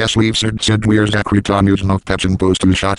Yes we've said said we're Zakritanus news of and post to shot